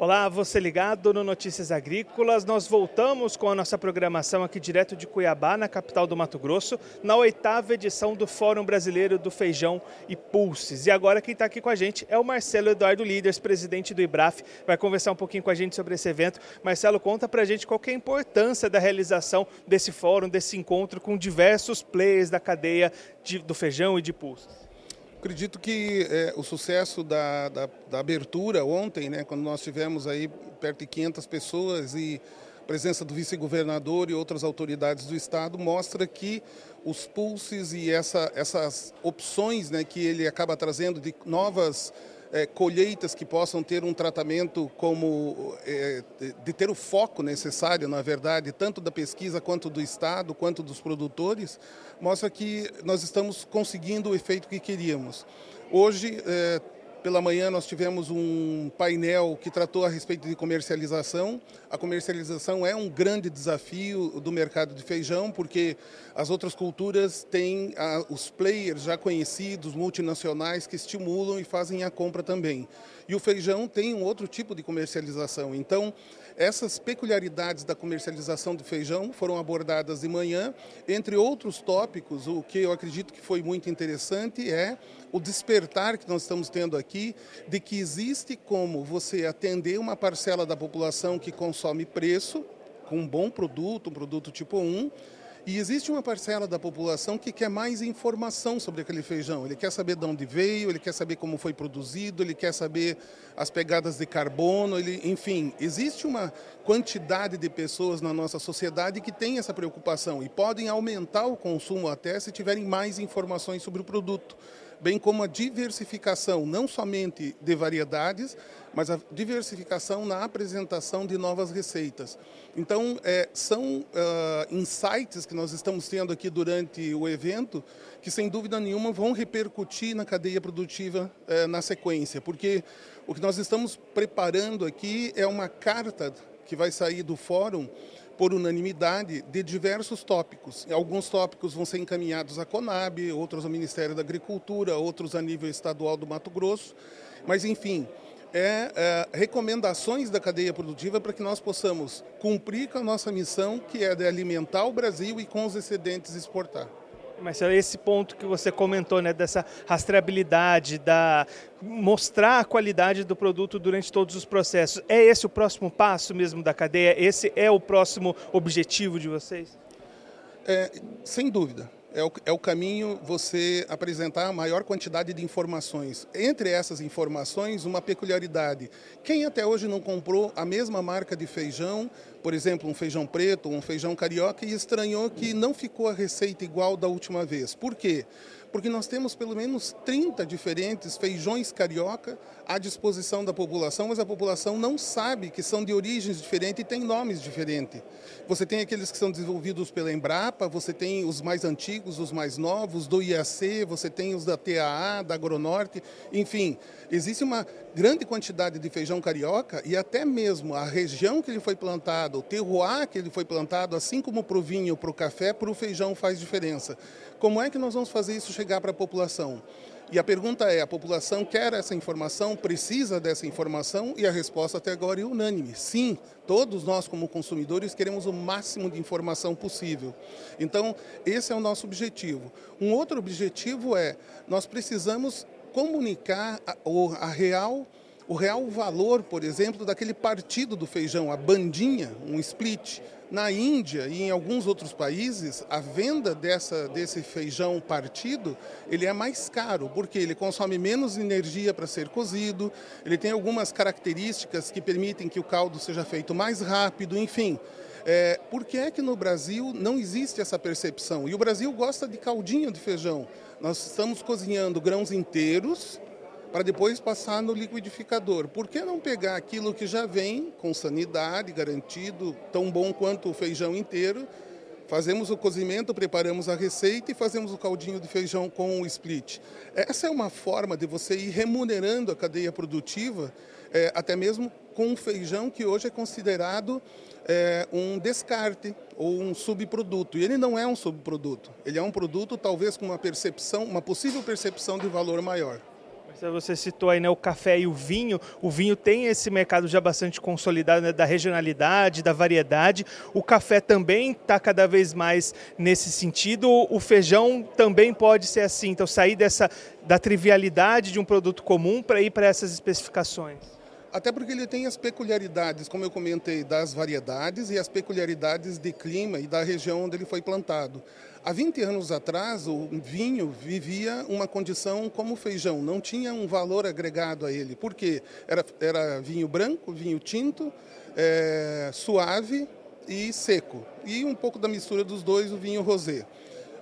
Olá, você ligado no Notícias Agrícolas. Nós voltamos com a nossa programação aqui direto de Cuiabá, na capital do Mato Grosso, na oitava edição do Fórum Brasileiro do Feijão e Pulses. E agora quem está aqui com a gente é o Marcelo Eduardo Líderes, presidente do IBRAF. Vai conversar um pouquinho com a gente sobre esse evento. Marcelo, conta para a gente qual é a importância da realização desse fórum, desse encontro com diversos players da cadeia de, do feijão e de pulses. Acredito que é, o sucesso da, da, da, abertura ontem, né, quando nós tivemos aí perto de 500 pessoas e presença do vice-governador e outras autoridades do estado, mostra que os pulses e essa, essas opções né, que ele acaba trazendo de novas é, colheitas que possam ter um tratamento como é, de ter o foco necessário, na verdade, tanto da pesquisa quanto do Estado, quanto dos produtores, mostra que nós estamos conseguindo o efeito que queríamos. Hoje, é, pela manhã nós tivemos um painel que tratou a respeito de comercialização. A comercialização é um grande desafio do mercado de feijão, porque as outras culturas têm os players já conhecidos, multinacionais, que estimulam e fazem a compra também. E o feijão tem um outro tipo de comercialização. Então, essas peculiaridades da comercialização do feijão foram abordadas de manhã. Entre outros tópicos, o que eu acredito que foi muito interessante é o despertar que nós estamos tendo aqui de que existe como você atender uma parcela da população que consome preço, com um bom produto, um produto tipo 1, e existe uma parcela da população que quer mais informação sobre aquele feijão. Ele quer saber de onde veio, ele quer saber como foi produzido, ele quer saber as pegadas de carbono, ele, enfim, existe uma quantidade de pessoas na nossa sociedade que tem essa preocupação e podem aumentar o consumo até se tiverem mais informações sobre o produto bem como a diversificação, não somente de variedades, mas a diversificação na apresentação de novas receitas. Então, é, são uh, insights que nós estamos tendo aqui durante o evento que, sem dúvida nenhuma, vão repercutir na cadeia produtiva uh, na sequência, porque o que nós estamos preparando aqui é uma carta que vai sair do fórum por unanimidade de diversos tópicos. Alguns tópicos vão ser encaminhados à Conab, outros ao Ministério da Agricultura, outros a nível estadual do Mato Grosso. Mas, enfim, é, é, recomendações da cadeia produtiva para que nós possamos cumprir com a nossa missão, que é de alimentar o Brasil e com os excedentes exportar. Marcelo, esse ponto que você comentou, né, dessa rastreabilidade, da mostrar a qualidade do produto durante todos os processos, é esse o próximo passo mesmo da cadeia? Esse é o próximo objetivo de vocês? É, sem dúvida é o, é o caminho você apresentar a maior quantidade de informações. Entre essas informações, uma peculiaridade. Quem até hoje não comprou a mesma marca de feijão, por exemplo, um feijão preto, um feijão carioca, e estranhou que não ficou a receita igual da última vez. Por quê? porque nós temos pelo menos 30 diferentes feijões carioca à disposição da população, mas a população não sabe que são de origens diferentes e têm nomes diferentes. Você tem aqueles que são desenvolvidos pela Embrapa, você tem os mais antigos, os mais novos, do IAC, você tem os da TAA, da Agronorte, enfim, existe uma grande quantidade de feijão carioca e até mesmo a região que ele foi plantado, o terroir que ele foi plantado, assim como para o vinho, para o café, para o feijão faz diferença. Como é que nós vamos fazer isso chegar para a população? E a pergunta é: a população quer essa informação, precisa dessa informação? E a resposta até agora é unânime: sim, todos nós, como consumidores, queremos o máximo de informação possível. Então, esse é o nosso objetivo. Um outro objetivo é: nós precisamos comunicar a, a real o real valor, por exemplo, daquele partido do feijão, a bandinha, um split. Na Índia e em alguns outros países, a venda dessa, desse feijão partido ele é mais caro, porque ele consome menos energia para ser cozido, ele tem algumas características que permitem que o caldo seja feito mais rápido, enfim. É, por que é que no Brasil não existe essa percepção? E o Brasil gosta de caldinho de feijão. Nós estamos cozinhando grãos inteiros, para depois passar no liquidificador. Por que não pegar aquilo que já vem com sanidade, garantido, tão bom quanto o feijão inteiro? Fazemos o cozimento, preparamos a receita e fazemos o caldinho de feijão com o split. Essa é uma forma de você ir remunerando a cadeia produtiva, é, até mesmo com um feijão que hoje é considerado é, um descarte ou um subproduto. E ele não é um subproduto. Ele é um produto talvez com uma percepção, uma possível percepção de valor maior. Você citou aí né, o café e o vinho. O vinho tem esse mercado já bastante consolidado né, da regionalidade, da variedade. O café também está cada vez mais nesse sentido. O feijão também pode ser assim. Então sair dessa da trivialidade de um produto comum para ir para essas especificações. Até porque ele tem as peculiaridades, como eu comentei, das variedades e as peculiaridades de clima e da região onde ele foi plantado. Há 20 anos atrás, o vinho vivia uma condição como o feijão, não tinha um valor agregado a ele. Por quê? Era, era vinho branco, vinho tinto, é, suave e seco. E um pouco da mistura dos dois, o vinho rosé.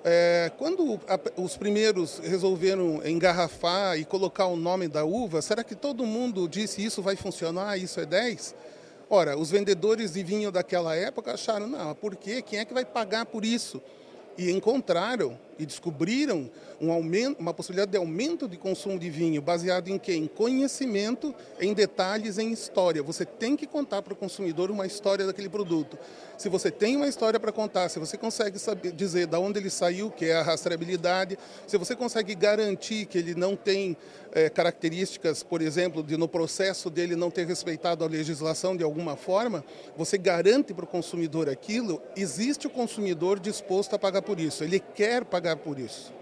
É, quando a, os primeiros resolveram engarrafar e colocar o nome da uva, será que todo mundo disse isso vai funcionar, isso é 10? Ora, os vendedores de vinho daquela época acharam, não, por quê? Quem é que vai pagar por isso? E encontraram e descobriram um aumento, uma possibilidade de aumento de consumo de vinho baseado em quê? Em conhecimento, em detalhes, em história. Você tem que contar para o consumidor uma história daquele produto. Se você tem uma história para contar, se você consegue saber, dizer de onde ele saiu, que é a rastreabilidade, se você consegue garantir que ele não tem é, características, por exemplo, de no processo dele não ter respeitado a legislação de alguma forma, você garante para o consumidor aquilo, existe o consumidor disposto a pagar por isso. Ele quer pagar por isso.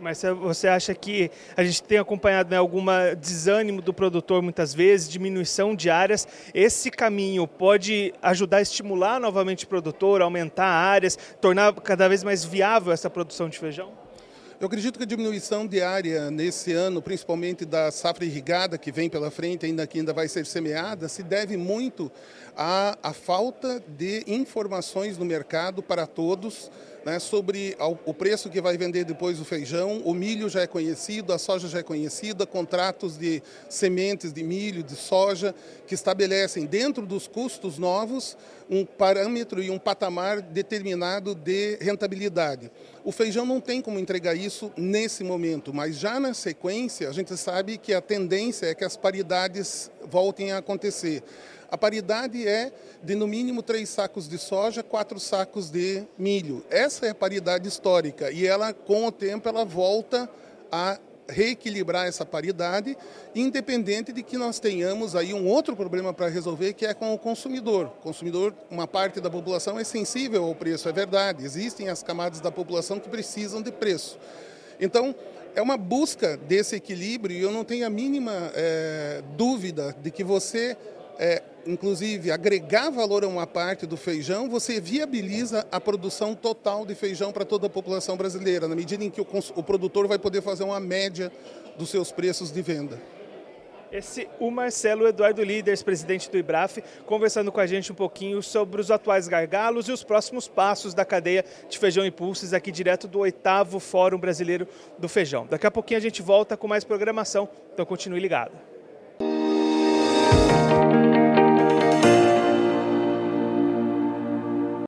Mas você acha que a gente tem acompanhado né, algum desânimo do produtor muitas vezes, diminuição de áreas? Esse caminho pode ajudar a estimular novamente o produtor, aumentar áreas, tornar cada vez mais viável essa produção de feijão? Eu acredito que a diminuição de área nesse ano, principalmente da safra irrigada que vem pela frente, ainda que ainda vai ser semeada, se deve muito à, à falta de informações no mercado para todos né, sobre o preço que vai vender depois o feijão. O milho já é conhecido, a soja já é conhecida, contratos de sementes de milho, de soja, que estabelecem dentro dos custos novos um parâmetro e um patamar determinado de rentabilidade. O feijão não tem como entregar isso nesse momento, mas já na sequência a gente sabe que a tendência é que as paridades voltem a acontecer. A paridade é de no mínimo três sacos de soja, quatro sacos de milho. Essa é a paridade histórica e ela, com o tempo, ela volta a reequilibrar essa paridade, independente de que nós tenhamos aí um outro problema para resolver, que é com o consumidor. O consumidor, uma parte da população é sensível ao preço, é verdade. Existem as camadas da população que precisam de preço. Então, é uma busca desse equilíbrio e eu não tenho a mínima é, dúvida de que você é, inclusive, agregar valor a uma parte do feijão, você viabiliza a produção total de feijão para toda a população brasileira, na medida em que o, o produtor vai poder fazer uma média dos seus preços de venda. Esse o Marcelo Eduardo Líderes, presidente do IBRAF, conversando com a gente um pouquinho sobre os atuais gargalos e os próximos passos da cadeia de feijão e pulses aqui direto do oitavo Fórum Brasileiro do Feijão. Daqui a pouquinho a gente volta com mais programação, então continue ligado.